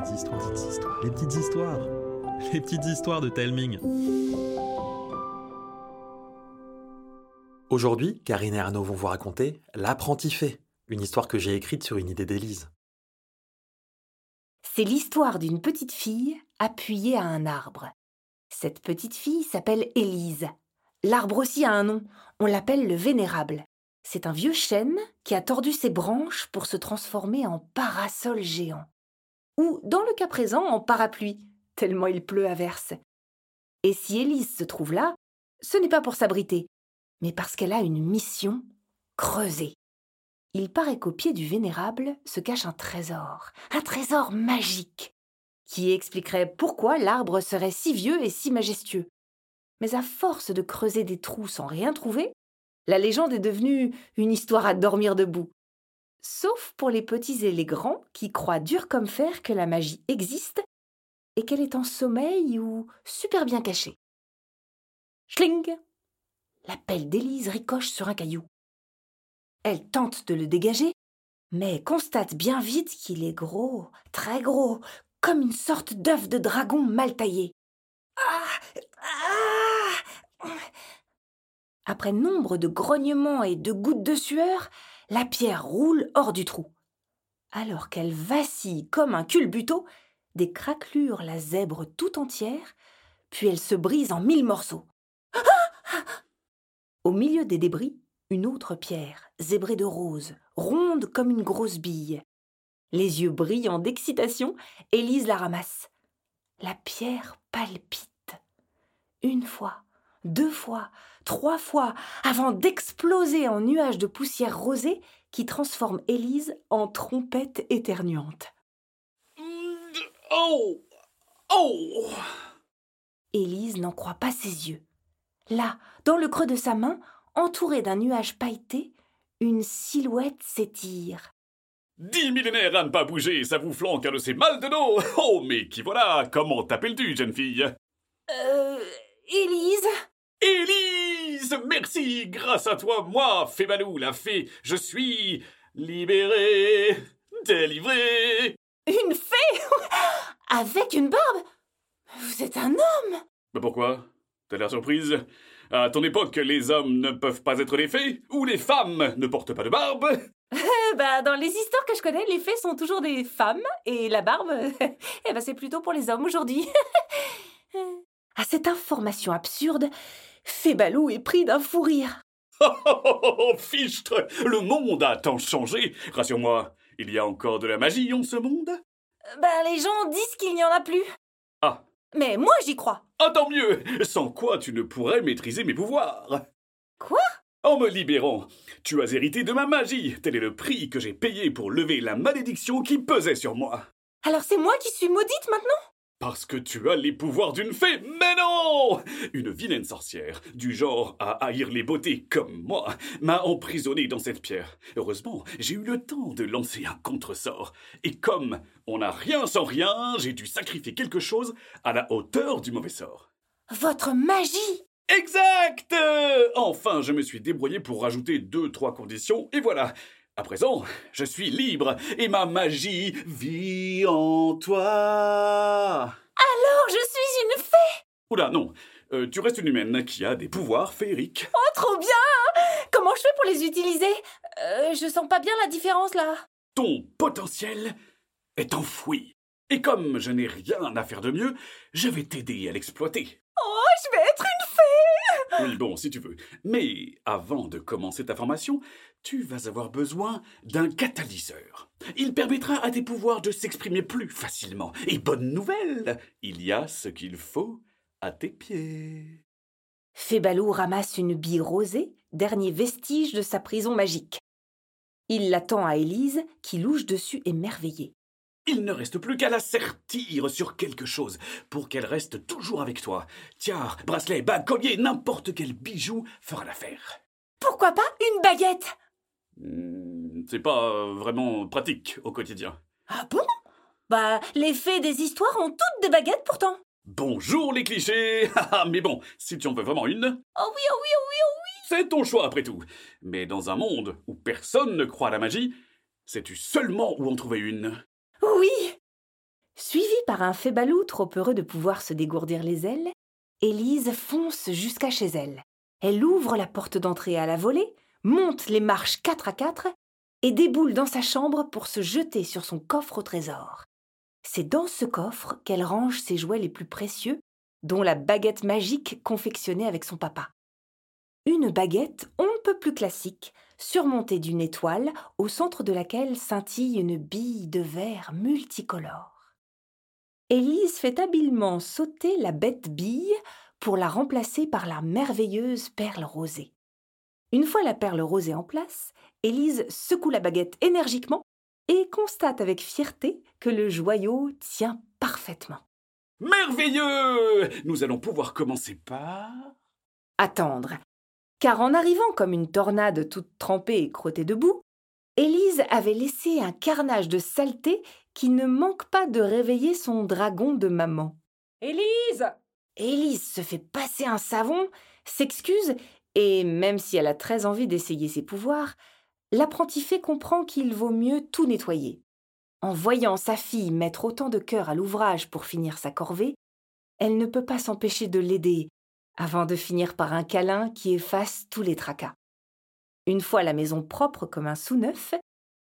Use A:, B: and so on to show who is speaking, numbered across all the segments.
A: petites histoires, les petites histoires, les petites histoires, les petites histoires de Telming. Aujourd'hui, Karine et Arnaud vont vous raconter L'apprenti fait, une histoire que j'ai écrite sur une idée d'Élise.
B: C'est l'histoire d'une petite fille appuyée à un arbre. Cette petite fille s'appelle Élise. L'arbre aussi a un nom, on l'appelle le Vénérable. C'est un vieux chêne qui a tordu ses branches pour se transformer en parasol géant. Ou, dans le cas présent, en parapluie, tellement il pleut à verse. Et si Élise se trouve là, ce n'est pas pour s'abriter, mais parce qu'elle a une mission creuser. Il paraît qu'au pied du Vénérable se cache un trésor, un trésor magique, qui expliquerait pourquoi l'arbre serait si vieux et si majestueux. Mais à force de creuser des trous sans rien trouver, la légende est devenue une histoire à dormir debout. Sauf pour les petits et les grands qui croient dur comme fer que la magie existe et qu'elle est en sommeil ou super bien cachée. Schling La pelle d'Élise ricoche sur un caillou. Elle tente de le dégager, mais constate bien vite qu'il est gros, très gros, comme une sorte d'œuf de dragon mal taillé. Ah Ah Après nombre de grognements et de gouttes de sueur, la pierre roule hors du trou. Alors qu'elle vacille comme un culbuto, des craquelures la zèbrent tout entière, puis elle se brise en mille morceaux. Au milieu des débris, une autre pierre, zébrée de rose, ronde comme une grosse bille. Les yeux brillants d'excitation, Élise la ramasse. La pierre palpite. Une fois, deux fois, trois fois, avant d'exploser en nuage de poussière rosée qui transforme Élise en trompette éternuante.
C: Oh Oh
B: Élise n'en croit pas ses yeux. Là, dans le creux de sa main, entourée d'un nuage pailleté, une silhouette s'étire.
C: Dix millénaires à ne pas bouger, ça vous flanque un de ces mal de dos Oh, mais qui voilà? Comment t'appelles-tu, jeune fille?
B: Euh. Élise?
C: Merci Grâce à toi, moi, Fébalou, la fée, je suis libéré, délivré.
B: Une fée? Avec une barbe? Vous êtes un homme!
C: Mais pourquoi? T'as l'air surprise. À ton époque, les hommes ne peuvent pas être des fées Ou les femmes ne portent pas de barbe.
B: Bah, dans les histoires que je connais, les fées sont toujours des femmes, et la barbe, eh ben, c'est plutôt pour les hommes aujourd'hui. À cette information absurde, Fébalou est pris d'un fou rire.
C: Oh, oh, oh, oh, fichtre Le monde a tant changé Rassure-moi, il y a encore de la magie en ce monde?
B: Bah, les gens disent qu'il n'y en a plus.
C: Ah.
B: Mais moi, j'y crois.
C: Ah, tant mieux Sans quoi tu ne pourrais maîtriser mes pouvoirs
B: Quoi?
C: En me libérant, tu as hérité de ma magie. Tel est le prix que j'ai payé pour lever la malédiction qui pesait sur moi.
B: Alors c'est moi qui suis maudite maintenant?
C: Parce que tu as les pouvoirs d'une fée. Mais non Une vilaine sorcière, du genre à haïr les beautés comme moi, m'a emprisonné dans cette pierre. Heureusement, j'ai eu le temps de lancer un contresort. Et comme on n'a rien sans rien, j'ai dû sacrifier quelque chose à la hauteur du mauvais sort.
B: Votre magie
C: Exact Enfin, je me suis débrouillé pour rajouter deux, trois conditions, et voilà. À présent, je suis libre, et ma magie vit en toi.
B: Alors je suis une fée
C: Oula, non. Euh, tu restes une humaine qui a des pouvoirs féeriques.
B: Oh, trop bien Comment je fais pour les utiliser? Euh, Je sens pas bien la différence là.
C: Ton potentiel est enfoui. Et comme je n'ai rien à faire de mieux, je vais t'aider à l'exploiter.
B: Oh, je vais être
C: Oui, bon, si tu veux. Mais avant de commencer ta formation, tu vas avoir besoin d'un catalyseur. Il permettra à tes pouvoirs de s'exprimer plus facilement. Et bonne nouvelle, il y a ce qu'il faut à tes pieds.
B: Fébalou ramasse une bille rosée, dernier vestige de sa prison magique. Il l'attend à Élise, qui louche dessus émerveillée.
C: Il ne reste plus qu'à la sertir sur quelque chose pour qu'elle reste toujours avec toi. Tiare, bracelet, bague, collier, n'importe quel bijou fera l'affaire.
B: Pourquoi pas une baguette?
C: Hmm, C'est pas euh, vraiment pratique au quotidien.
B: Ah bon? Bah, les fées des histoires ont toutes des baguettes pourtant.
C: Bonjour les clichés Haha, Mais bon, si tu en veux vraiment une,
B: Oh oui, oh oui, oh oui, oh oui
C: c'est ton choix après tout. Mais dans un monde où personne ne croit à la magie, sais-tu seulement où en trouver une?
B: Oui Suivie par un fébalou trop heureux de pouvoir se dégourdir les ailes, Élise fonce jusqu'à chez elle. Elle ouvre la porte d'entrée à la volée, monte les marches quatre à quatre et déboule dans sa chambre pour se jeter sur son coffre au trésor. C'est dans ce coffre qu'elle range ses jouets les plus précieux, dont la baguette magique confectionnée avec son papa. Une baguette on ne peut plus classique, surmontée d'une étoile au centre de laquelle scintille une bille de verre multicolore. Élise fait habilement sauter la bête bille pour la remplacer par la merveilleuse perle rosée. Une fois la perle rosée en place, Élise secoue la baguette énergiquement et constate avec fierté que le joyau tient parfaitement.
C: Merveilleux Nous allons pouvoir commencer par...
B: Attendre. Car en arrivant comme une tornade toute trempée et crottée de boue, Élise avait laissé un carnage de saleté qui ne manque pas de réveiller son dragon de maman.
D: Élise
B: Élise se fait passer un savon, s'excuse, et même si elle a très envie d'essayer ses pouvoirs, l'apprenti fait comprend qu'il vaut mieux tout nettoyer. En voyant sa fille mettre autant de cœur à l'ouvrage pour finir sa corvée, elle ne peut pas s'empêcher de l'aider, avant de finir par un câlin qui efface tous les tracas. Une fois la maison propre comme un sous-neuf,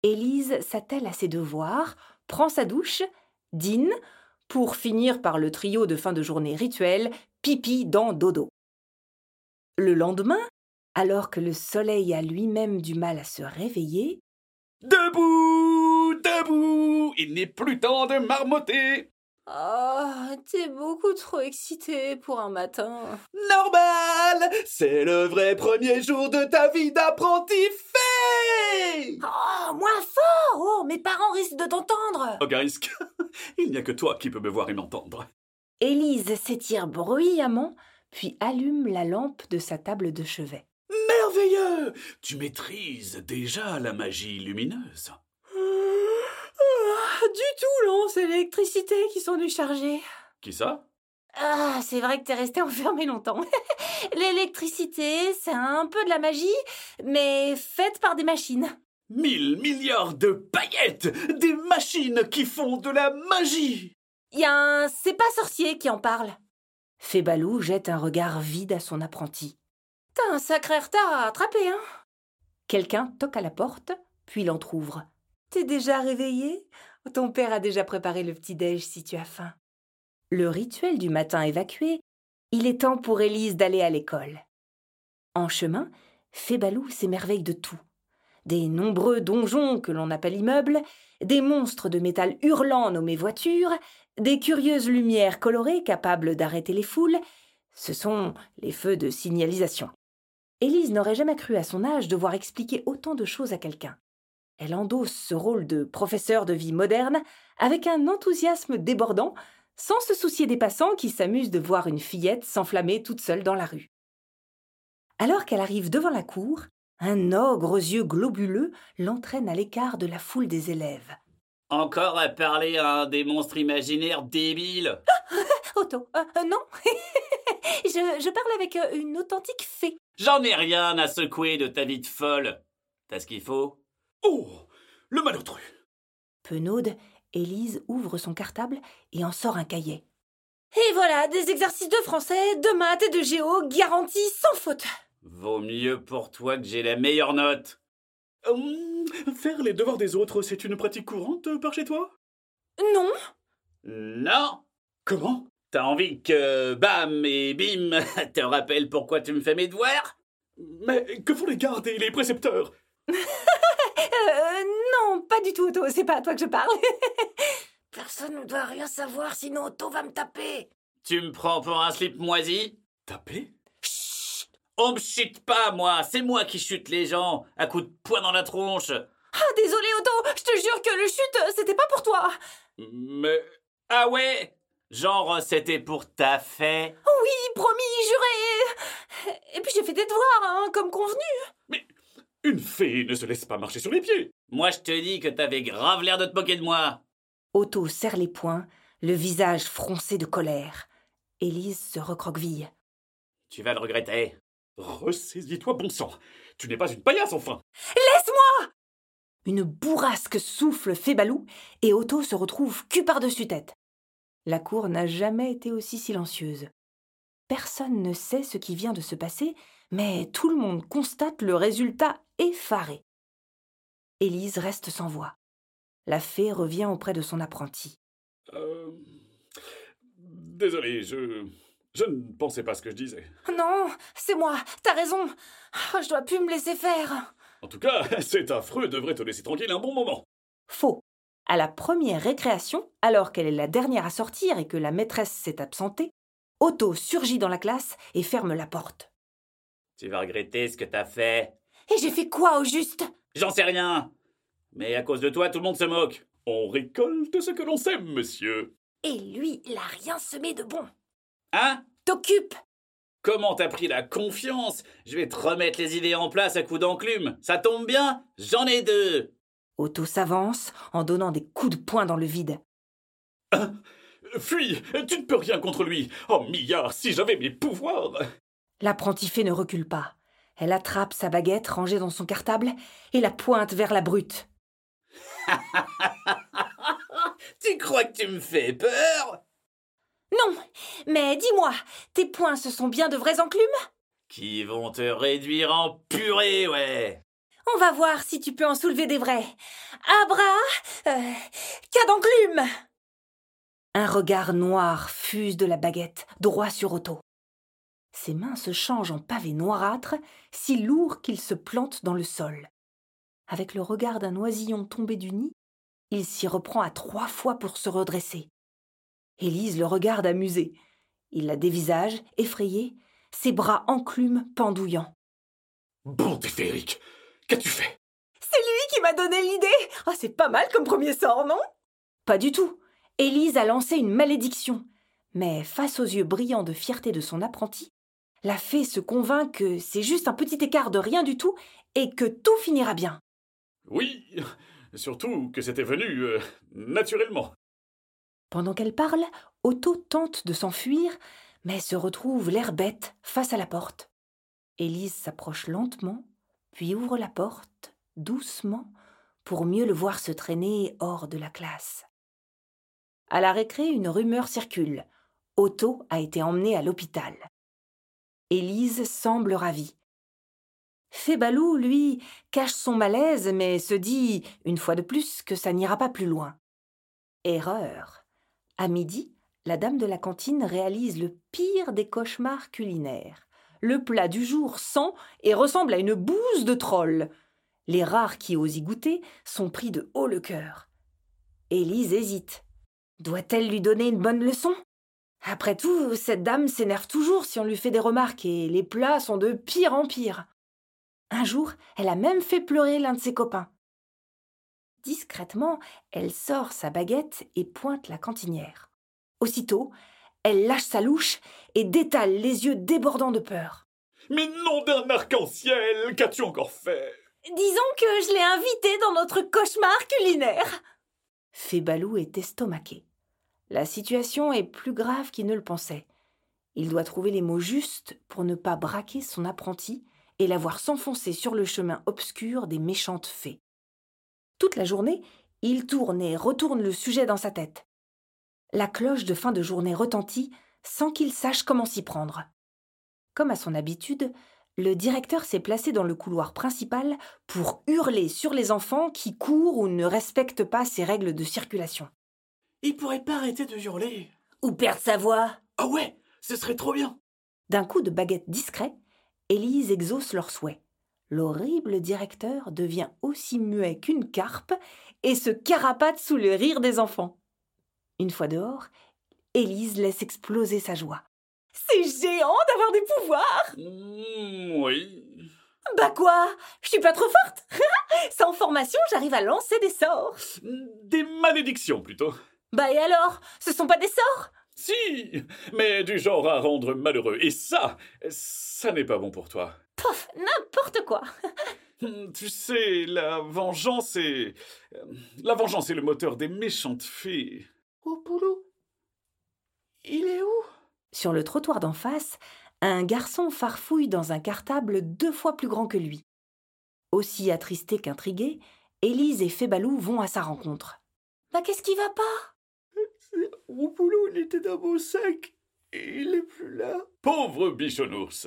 B: Élise s'attelle à ses devoirs, prend sa douche, dîne, pour finir par le trio de fin de journée rituel pipi dans dodo. Le lendemain, alors que le soleil a lui-même du mal à se réveiller,
C: Debout Debout Il n'est plus temps de marmotter
D: Oh, t'es beaucoup trop excité pour un matin.
C: Normal C'est le vrai premier jour de ta vie d'apprenti fait
D: Oh, moins fort Oh, mes parents risquent de t'entendre
C: Ogarisk, il n'y a que toi qui peux me voir et m'entendre.
B: Élise s'étire bruyamment, puis allume la lampe de sa table de chevet.
C: Merveilleux Tu maîtrises déjà la magie lumineuse.
D: Du tout, non, c'est l'électricité qui sont déchargées.
C: Qui ça?
D: Ah, c'est vrai que t'es resté enfermé longtemps. L'électricité, c'est un peu de la magie, mais faite par des machines.
C: Mille milliards de paillettes Des machines qui font de la magie
D: Y a un c'est pas sorcier qui en parle.
B: Fébalou jette un regard vide à son apprenti.
D: T'as un sacré retard à attraper, hein
B: Quelqu'un toque à la porte, puis l'entr'ouvre. T'es déjà réveillé Ton père a déjà préparé le petit-déj si tu as faim. Le rituel du matin évacué, il est temps pour Élise d'aller à l'école. En chemin, Fébalou s'émerveille de tout. Des nombreux donjons que l'on appelle immeubles, des monstres de métal hurlants nommés voitures, des curieuses lumières colorées capables d'arrêter les foules. Ce sont les feux de signalisation. Élise n'aurait jamais cru à son âge devoir expliquer autant de choses à quelqu'un. Elle endosse ce rôle de professeur de vie moderne avec un enthousiasme débordant, sans se soucier des passants qui s'amusent de voir une fillette s'enflammer toute seule dans la rue. Alors qu'elle arrive devant la cour, un ogre aux yeux globuleux l'entraîne à l'écart de la foule des élèves.
E: Encore à parler à un des monstres imaginaires débiles
D: Otto, euh, euh, non. je, je parle avec euh, une authentique fée.
E: J'en ai rien à secouer de ta vie de folle. T'as ce qu'il faut?
C: Oh Le malotru.
B: Penaude, Élise ouvre son cartable et en sort un cahier.
D: Et voilà, des exercices de français, de maths et de géo garantis sans faute.
E: Vaut mieux pour toi que j'ai la meilleure note.
C: Hum, Faire les devoirs des autres, c'est une pratique courante par chez toi?
D: Non,
E: Non.
C: Comment?
E: T'as envie que, bam et bim, te rappelle pourquoi tu me fais mes devoirs?
C: Mais que font les gardes et les précepteurs?
D: euh, non, pas du tout, Otto, c'est pas à toi que je parle.
F: Personne ne doit rien savoir, sinon Otto va me taper.
E: Tu me prends pour un slip moisi?
C: Taper?
E: On me chute pas, moi C'est moi qui chute les gens, à coups de poing dans la tronche
D: Ah, désolé, Otto, je te jure que le chute, c'était pas pour toi.
C: Mais...
E: Ah ouais? Genre, c'était pour ta fête
D: Oui, promis, juré. Et puis j'ai fait des devoirs, hein, comme convenu.
C: Une fée ne se laisse pas marcher sur les pieds
E: Moi, je te dis que t'avais grave l'air de te moquer de moi
B: Otto serre les poings, le visage froncé de colère. Élise se recroqueville.
E: Tu vas le regretter.
C: Ressaisis-toi, bon sang Tu n'es pas une paillasse, enfin
D: Laisse-moi
B: Une bourrasque souffle Fébalou et Otto se retrouve cul par-dessus tête. La cour n'a jamais été aussi silencieuse. Personne ne sait ce qui vient de se passer, mais tout le monde constate le résultat effaré. Élise reste sans voix. La fée revient auprès de son apprenti.
C: Euh... Désolé, je. Je ne pensais pas ce que je disais.
D: Non, c'est moi, t'as raison. Oh, je dois plus me laisser faire.
C: En tout cas, cet affreux devrait te laisser tranquille un bon moment.
B: Faux. À la première récréation, alors qu'elle est la dernière à sortir et que la maîtresse s'est absentée, Otto surgit dans la classe et ferme la porte.
E: Tu vas regretter ce que t'as fait.
D: Et j'ai fait quoi au juste?
E: J'en sais rien. Mais à cause de toi, tout le monde se moque.
C: On récolte ce que l'on sème, monsieur.
F: Et lui, il a rien semé de bon.
E: Hein?
F: T'occupe
E: Comment t'as pris la confiance? Je vais te remettre les idées en place à coups d'enclume. Ça tombe bien J'en ai deux
B: Otto s'avance en donnant des coups de poing dans le vide.
C: Hein Fuis Tu ne peux rien contre lui Oh, Mia, si j'avais mes pouvoirs
B: L'apprenti fée ne recule pas. Elle attrape sa baguette rangée dans son cartable et la pointe vers la brute.
E: tu crois que tu me fais peur?
D: Non, mais dis-moi, tes poings ce sont bien de vrais enclumes?
E: Qui vont te réduire en purée, ouais
D: On va voir si tu peux en soulever des vrais. Abra, euh, cas d'enclume
B: Un regard noir fuse de la baguette, droit sur Otto. Ses mains se changent en pavé noirâtre, si lourd qu'il se plante dans le sol. Avec le regard d'un oisillon tombé du nid, il s'y reprend à trois fois pour se redresser. Élise le regarde amusée. Il la dévisage, effrayé, ses bras enclumes pendouillants.
C: Bon Féeric, qu'as-tu fait?
D: C'est lui qui m'a donné l'idée Oh, c'est pas mal comme premier sort, non?
B: Pas du tout. Élise a lancé une malédiction. Mais face aux yeux brillants de fierté de son apprenti, la fée se convainc que c'est juste un petit écart de rien du tout et que tout finira bien.
C: Oui, surtout que c'était venu euh, naturellement.
B: Pendant qu'elle parle, Otto tente de s'enfuir, mais se retrouve l'air bête face à la porte. Élise s'approche lentement, puis ouvre la porte, doucement, pour mieux le voir se traîner hors de la classe. À la récré, une rumeur circule. Otto a été emmené à l'hôpital. Élise semble ravie. Fébalou, lui, cache son malaise, mais se dit, une fois de plus, que ça n'ira pas plus loin. Erreur. À midi, la dame de la cantine réalise le pire des cauchemars culinaires. Le plat du jour sent et ressemble à une bouse de troll. Les rares qui osent y goûter sont pris de haut le cœur. Élise hésite. Doit-elle lui donner une bonne leçon? Après tout, cette dame s'énerve toujours si on lui fait des remarques et les plats sont de pire en pire. Un jour, elle a même fait pleurer l'un de ses copains. Discrètement, elle sort sa baguette et pointe la cantinière. Aussitôt, elle lâche sa louche et détale les yeux débordants de peur.
C: Mais nom d'un arc-en-ciel, qu'as-tu encore fait?
D: Disons que je l'ai invité dans notre cauchemar culinaire.
B: Fébalou est estomaqué. La situation est plus grave qu'il ne le pensait. Il doit trouver les mots justes pour ne pas braquer son apprenti et la voir s'enfoncer sur le chemin obscur des méchantes fées. Toute la journée, il tourne et retourne le sujet dans sa tête. La cloche de fin de journée retentit sans qu'il sache comment s'y prendre. Comme à son habitude, le directeur s'est placé dans le couloir principal pour hurler sur les enfants qui courent ou ne respectent pas ses règles de circulation.
G: Il pourrait pas arrêter de hurler.
F: Ou perdre sa voix.
G: Ah ouais, ce serait trop bien.
B: D'un coup de baguette discret, Élise exauce leur souhait. L'horrible directeur devient aussi muet qu'une carpe et se carapate sous le rire des enfants. Une fois dehors, Élise laisse exploser sa joie.
D: C'est géant d'avoir des pouvoirs
C: Mmh, oui.
D: Bah quoi? Je suis pas trop forte Sans formation, j'arrive à lancer des sorts
C: Des malédictions plutôt.
D: Bah et alors? Ce sont pas des sorts?
C: Si, mais du genre à rendre malheureux. Et ça, ça n'est pas bon pour toi.
D: Pof, n'importe quoi
C: Tu sais, la vengeance est... La vengeance est le moteur des méchantes fées.
G: Oh, Poulou Il est où?
B: Sur le trottoir d'en face, un garçon farfouille dans un cartable deux fois plus grand que lui. Aussi attristé qu'intrigué, Élise et Fébalou vont à sa rencontre.
D: Bah qu'est-ce qui va pas?
G: C'est Roupoulou, était dans mon sac. Et il est plus là.
C: Pauvre bichonours.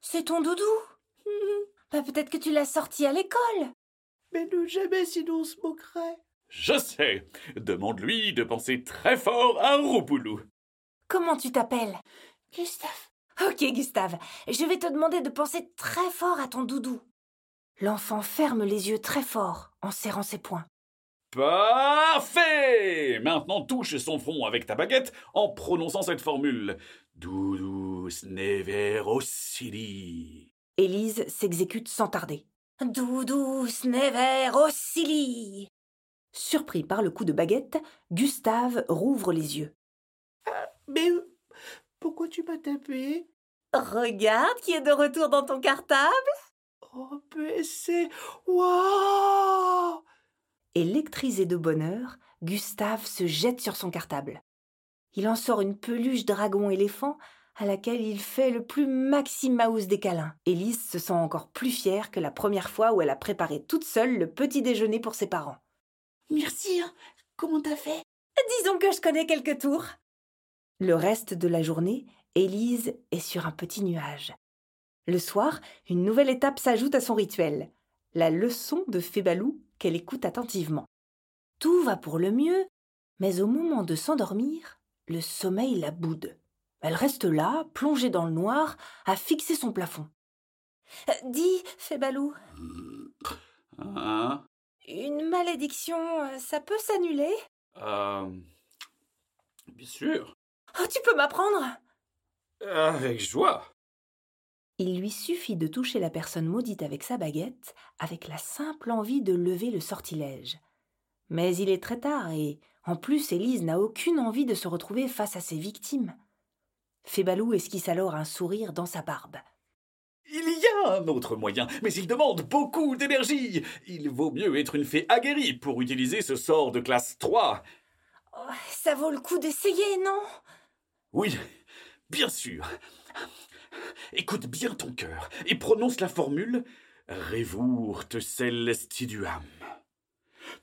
D: C'est ton doudou bah, Peut-être que tu l'as sorti à l'école.
G: Mais nous jamais, sinon on se moquerait.
C: Je sais. Demande-lui de penser très fort à Roupoulou.
D: Comment tu t'appelles?
F: Gustave.
D: Ok, Gustave, je vais te demander de penser très fort à ton doudou. L'enfant ferme les yeux très fort en serrant ses poings.
C: Parfait Maintenant touche son front avec ta baguette en prononçant cette formule. Doudou snever ossili.
B: Élise s'exécute sans tarder.
D: Doudou snever ossili.
B: Surpris par le coup de baguette, Gustave rouvre les yeux.
G: Mais pourquoi tu m'as tapé?
D: Regarde qui est de retour dans ton cartable.
G: Oh, PC Waouh
B: Électrisé de bonheur, Gustave se jette sur son cartable. Il en sort une peluche dragon éléphant à laquelle il fait le plus maximouse des câlins. Élise se sent encore plus fière que la première fois où elle a préparé toute seule le petit déjeuner pour ses parents.
F: Merci, hein. comment t'as fait?
D: Disons que je connais quelques tours.
B: Le reste de la journée, Élise est sur un petit nuage. Le soir, une nouvelle étape s'ajoute à son rituel, la leçon de Fébalou qu'elle écoute attentivement. Tout va pour le mieux, mais au moment de s'endormir, le sommeil la boude. Elle reste là, plongée dans le noir, à fixer son plafond.
D: Euh, dis, Fébalou.
C: Hein?
D: Une malédiction, euh, ça peut s'annuler?
C: Euh. Bien sûr.
D: Oh, tu peux m'apprendre?
C: Avec joie.
B: Il lui suffit de toucher la personne maudite avec sa baguette, avec la simple envie de lever le sortilège. Mais il est très tard et, en plus, Élise n'a aucune envie de se retrouver face à ses victimes. Fébalou esquisse alors un sourire dans sa barbe.
C: Il y a un autre moyen, mais il demande beaucoup d'énergie. Il vaut mieux être une fée aguerrie pour utiliser ce sort de classe 3.
D: Oh, Ça vaut le coup d'essayer, non?
C: Oui, bien sûr. Écoute bien ton cœur et prononce la formule Revourt celestiduam.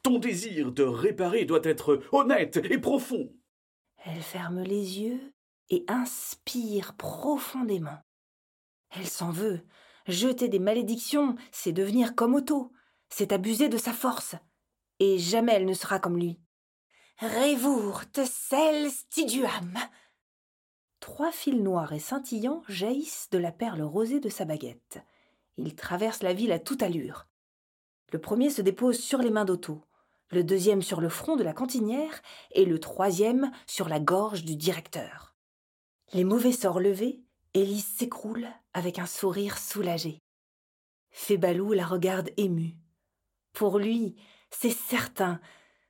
C: Ton désir de réparer doit être honnête et profond.
B: Elle ferme les yeux et inspire profondément. Elle s'en veut. Jeter des malédictions, c'est devenir comme Otto. C'est abuser de sa force. Et jamais elle ne sera comme lui.
D: Revourt celestiduam.
B: Trois fils noirs et scintillants jaillissent de la perle rosée de sa baguette. Ils traversent la ville à toute allure. Le premier se dépose sur les mains d'Otto, le deuxième sur le front de la cantinière et le troisième sur la gorge du directeur. Les mauvais sorts levés, Élise s'écroule avec un sourire soulagé. Fébalou la regarde émue. Pour lui, c'est certain,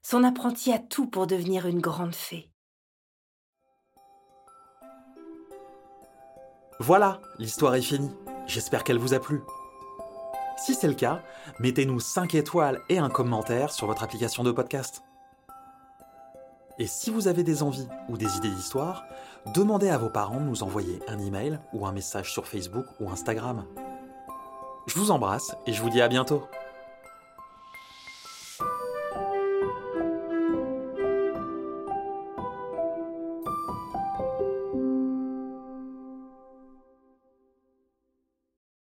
B: son apprenti a tout pour devenir une grande fée.
A: Voilà, l'histoire est finie. J'espère qu'elle vous a plu. Si c'est le cas, mettez-nous 5 étoiles et un commentaire sur votre application de podcast. Et si vous avez des envies ou des idées d'histoire, demandez à vos parents de nous envoyer un email ou un message sur Facebook ou Instagram. Je vous embrasse et je vous dis à bientôt.